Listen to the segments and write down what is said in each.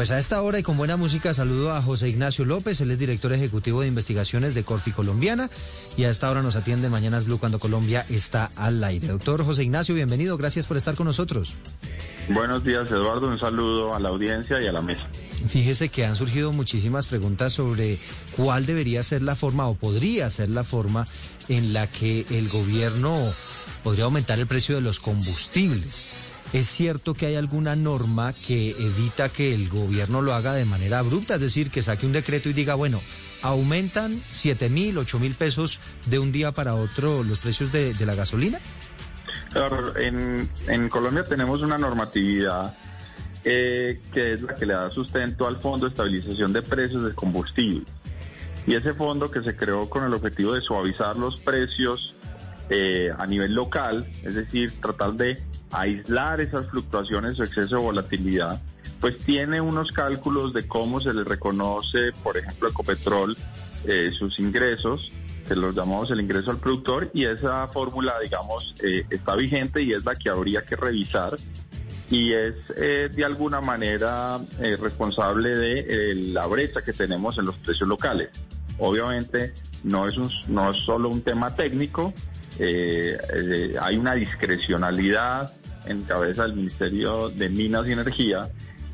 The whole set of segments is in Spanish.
Pues a esta hora y con buena música saludo a José Ignacio López, él es director ejecutivo de investigaciones de Corfi Colombiana y a esta hora nos atiende Mañanas Blue cuando Colombia está al aire. Doctor José Ignacio, bienvenido, gracias por estar con nosotros. Buenos días Eduardo, un saludo a la audiencia y a la mesa. Fíjese que han surgido muchísimas preguntas sobre cuál debería ser la forma o podría ser la forma en la que el gobierno podría aumentar el precio de los combustibles. ¿Es cierto que hay alguna norma que evita que el gobierno lo haga de manera abrupta? Es decir, que saque un decreto y diga, bueno, aumentan 7 mil, 8 mil pesos de un día para otro los precios de, la gasolina? En, Colombia tenemos una normatividad eh, que es la que le da sustento al Fondo de Estabilización de Precios de Combustible. Y ese fondo que se creó con el objetivo de suavizar los precios eh, a nivel local, es decir, tratar de aislar esas fluctuaciones o exceso de volatilidad, pues tiene unos cálculos de cómo se le reconoce, por ejemplo, a Ecopetrol eh, sus ingresos, que los llamamos el ingreso al productor, y esa fórmula, digamos, eh, está vigente y es la que habría que revisar y es eh, de alguna manera responsable de la brecha que tenemos en los precios locales. Obviamente no es, un, no es solo un tema técnico, hay una discrecionalidad en cabeza del Ministerio de Minas y Energía.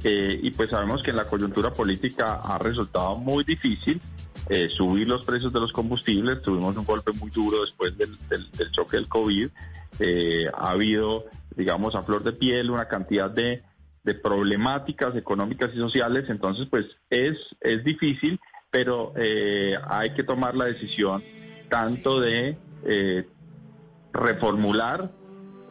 Eh, y pues sabemos que en la coyuntura política ha resultado muy difícil eh, subir los precios de los combustibles. Tuvimos un golpe muy duro después del, choque del COVID. Eh, ha habido, digamos, a flor de piel una cantidad de, de problemáticas económicas y sociales. Entonces, pues es, es difícil, pero hay que tomar la decisión tanto de reformular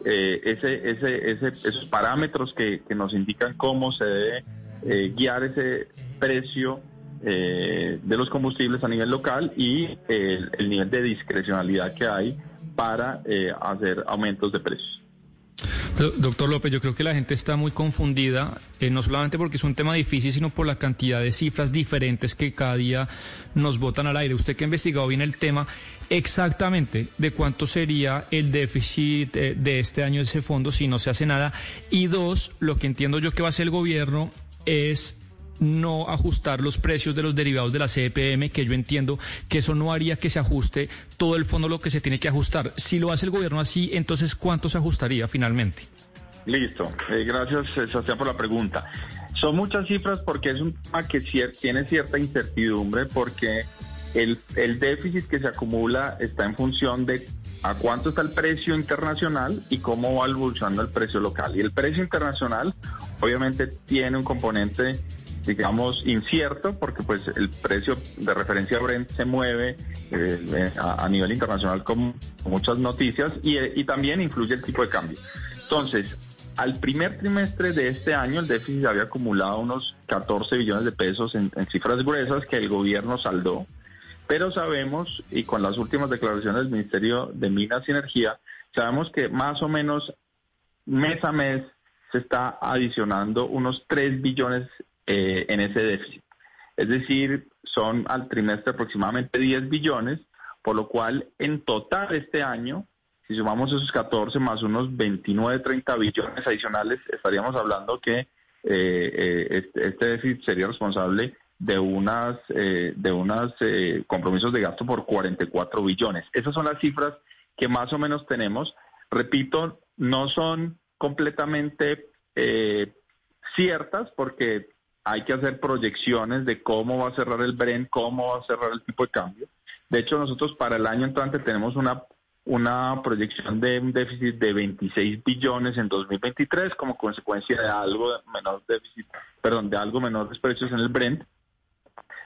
eh, ese, ese, ese, esos parámetros que, que, nos indican cómo se debe eh, guiar ese precio eh, de los combustibles a nivel local y el, el nivel de discrecionalidad que hay para hacer aumentos de precios. Doctor López, yo creo que la gente está muy confundida, eh, no solamente porque es un tema difícil, sino por la cantidad de cifras diferentes que cada día nos botan al aire. Usted que ha investigado bien el tema, exactamente de cuánto sería el déficit eh, de este año de ese fondo si no se hace nada. Y dos, lo que entiendo yo que va a hacer el gobierno es no ajustar los precios de los derivados de la CPM, que yo entiendo que eso no haría que se ajuste todo el fondo lo que se tiene que ajustar. Si lo hace el gobierno así, entonces ¿cuánto se ajustaría finalmente? Listo. Eh, gracias, eh, Sebastián, por la pregunta. Son muchas cifras porque es un tema que tiene cierta incertidumbre porque el, el déficit que se acumula está en función de a cuánto está el precio internacional y cómo va evolucionando el precio local. Y el precio internacional obviamente tiene un componente digamos, incierto, porque pues el precio de referencia Brent se mueve eh, a, nivel internacional con, muchas noticias y, también influye el tipo de cambio. Entonces, al primer trimestre de este año el déficit había acumulado unos 14 billones de pesos en, cifras gruesas que el gobierno saldó, pero sabemos, y con las últimas declaraciones del Ministerio de Minas y Energía, sabemos que más o menos mes a mes se está adicionando unos 3 billones eh, en ese déficit. Es decir, son al trimestre aproximadamente 10 billones, por lo cual en total este año, si sumamos esos 14 más unos 29, 30 billones adicionales, estaríamos hablando que eh, eh, este, déficit sería responsable de unas de unos compromisos de gasto por 44 billones. Esas son las cifras que más o menos tenemos. Repito, no son completamente ciertas porque hay que hacer proyecciones de cómo va a cerrar el Brent, cómo va a cerrar el tipo de cambio. De hecho, nosotros para el año entrante tenemos una, una proyección de un déficit de 26 billones en 2023 como consecuencia de algo menor déficit, perdón, de algo menores precios en el Brent.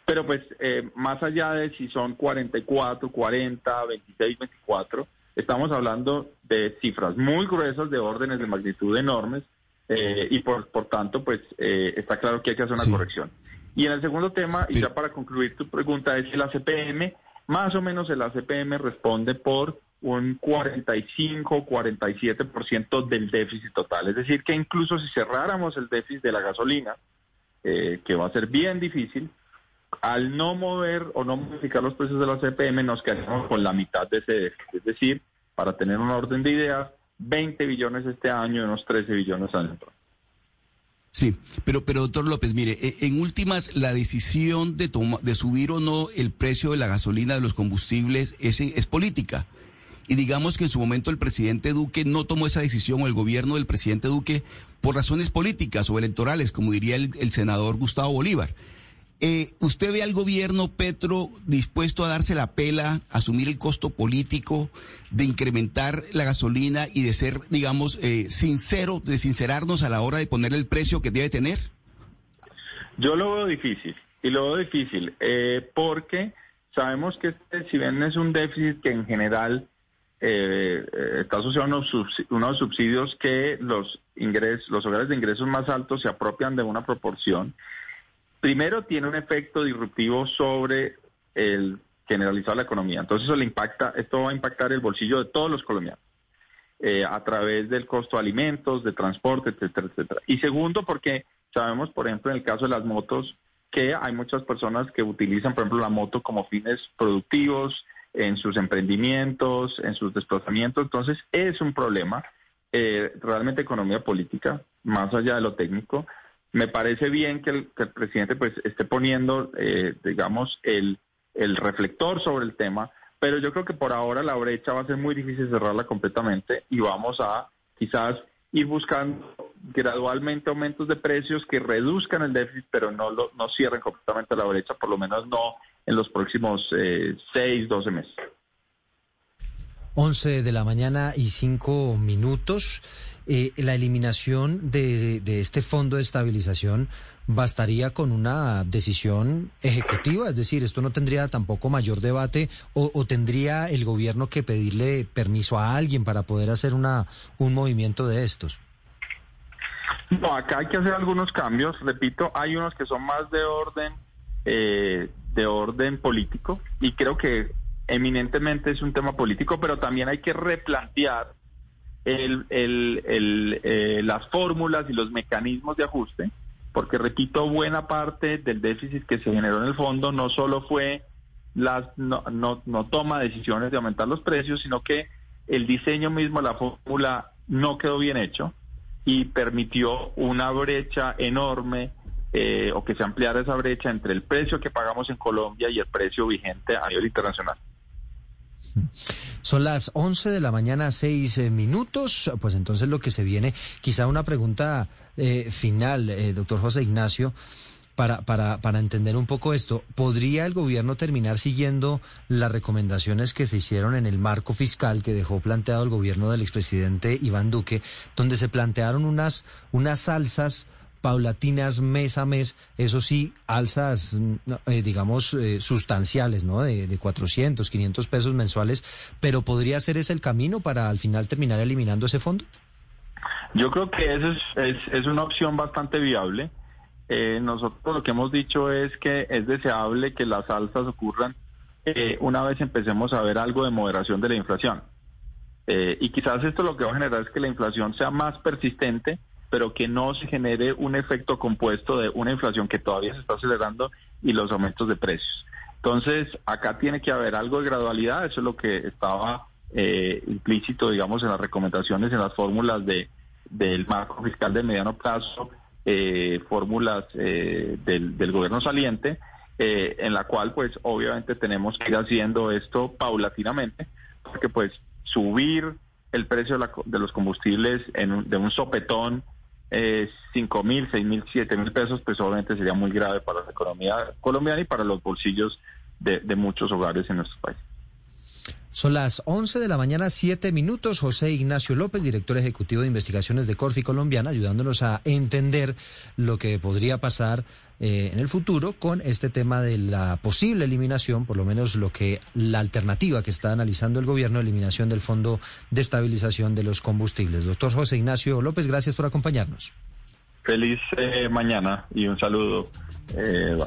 Pero pues eh, más allá de si son 44, 40, 26, 24, estamos hablando de cifras muy gruesas, de órdenes de magnitud enormes, eh, y por, por tanto, pues eh, está claro que hay que hacer una corrección. Y en el segundo tema, y ya para concluir tu pregunta, es el ACPM, más o menos el ACPM responde por un 45-47% del déficit total. Es decir, que incluso si cerráramos el déficit de la gasolina, eh, que va a ser bien difícil, al no mover o no modificar los precios de la CPM nos quedamos con la mitad de ese déficit. Es decir, para tener un orden de ideas, 20 billones este año y unos 13 billones otro. Sí, pero, pero doctor López, mire, e, en últimas, la decisión de, de subir o no el precio de la gasolina de los combustibles es, es política. Y digamos que en su momento el presidente Duque no tomó esa decisión o el gobierno del presidente Duque por razones políticas o electorales, como diría el senador Gustavo Bolívar. Eh, ¿Usted ve al gobierno Petro dispuesto a darse la pela, asumir el costo político de incrementar la gasolina y de ser, digamos, eh, sincero, de sincerarnos a la hora de poner el precio que debe tener? Yo lo veo difícil, y lo veo difícil, eh, porque sabemos que este, si bien es un déficit que en general está asociado a unos, subsidios que los ingresos, los hogares de ingresos más altos se apropian de una proporción primero tiene un efecto disruptivo sobre el generalizado la economía. Entonces eso le impacta, esto va a impactar el bolsillo de todos los colombianos. Eh, a través del costo de alimentos, de transporte, etcétera, etcétera. Y segundo, porque sabemos, por ejemplo, en el caso de las motos, que hay muchas personas que utilizan, por ejemplo, la moto como fines productivos en sus emprendimientos, en sus desplazamientos. Entonces, es un problema, eh, realmente economía política, más allá de lo técnico, me parece bien que el, presidente pues esté poniendo, eh, digamos, el, el reflector sobre el tema, pero yo creo que por ahora la brecha va a ser muy difícil cerrarla completamente y vamos a quizás ir buscando gradualmente aumentos de precios que reduzcan el déficit, pero no, lo, no cierren completamente la brecha, por lo menos no en los próximos eh, 6, 12 meses. 11 de la mañana y 5 minutos. Eh, la eliminación de, este fondo de estabilización bastaría con una decisión ejecutiva, es decir, esto no tendría tampoco mayor debate o, tendría el gobierno que pedirle permiso a alguien para poder hacer una un movimiento de estos. No, acá hay que hacer algunos cambios. Repito, hay unos que son más de orden eh, de orden político y creo que eminentemente es un tema político, pero también hay que replantear el, el, eh, las fórmulas y los mecanismos de ajuste, porque repito, buena parte del déficit que se generó en el fondo no solo fue las no, no, no toma decisiones de aumentar los precios, sino que el diseño mismo, la fórmula no quedó bien hecho y permitió una brecha enorme eh, o que se ampliara esa brecha entre el precio que pagamos en Colombia y el precio vigente a nivel internacional. Son las 11 de la mañana, 6 eh, minutos. Pues entonces lo que se viene, quizá una pregunta eh, final, eh, doctor José Ignacio. Para, para, para entender un poco esto, ¿podría el gobierno terminar siguiendo las recomendaciones que se hicieron en el marco fiscal que dejó planteado el gobierno del expresidente Iván Duque, donde se plantearon unas, unas alzas paulatinas mes a mes, eso sí, alzas, eh, digamos, eh, sustanciales, ¿no? De, de 400, 500 pesos mensuales, pero ¿podría ser ese el camino para al final terminar eliminando ese fondo? Yo creo que eso es, es, una opción bastante viable. Eh, nosotros lo que hemos dicho es que es deseable que las alzas ocurran una vez empecemos a ver algo de moderación de la inflación. y quizás esto lo que va a generar es que la inflación sea más persistente pero que no se genere un efecto compuesto de una inflación que todavía se está acelerando y los aumentos de precios. Entonces, acá tiene que haber algo de gradualidad, eso es lo que estaba eh, implícito, digamos, en las recomendaciones, en las fórmulas de del marco fiscal de mediano plazo, eh, fórmulas eh, del, gobierno saliente, en la cual, pues, obviamente tenemos que ir haciendo esto paulatinamente, porque, pues, subir el precio de los combustibles en de un sopetón eh, 5 mil, 6 mil, 7 mil pesos, pues obviamente sería muy grave para la economía colombiana y para los bolsillos de, de muchos hogares en nuestro país. Son las 11 de la mañana, 7 minutos. José Ignacio López, director ejecutivo de investigaciones de Corfi Colombiana, ayudándonos a entender lo que podría pasar eh, en el futuro con este tema de la posible eliminación, por lo menos lo que la alternativa que está analizando el gobierno, eliminación del Fondo de Estabilización de los Combustibles. Doctor José Ignacio López, gracias por acompañarnos. Feliz eh, mañana y un saludo. Eh,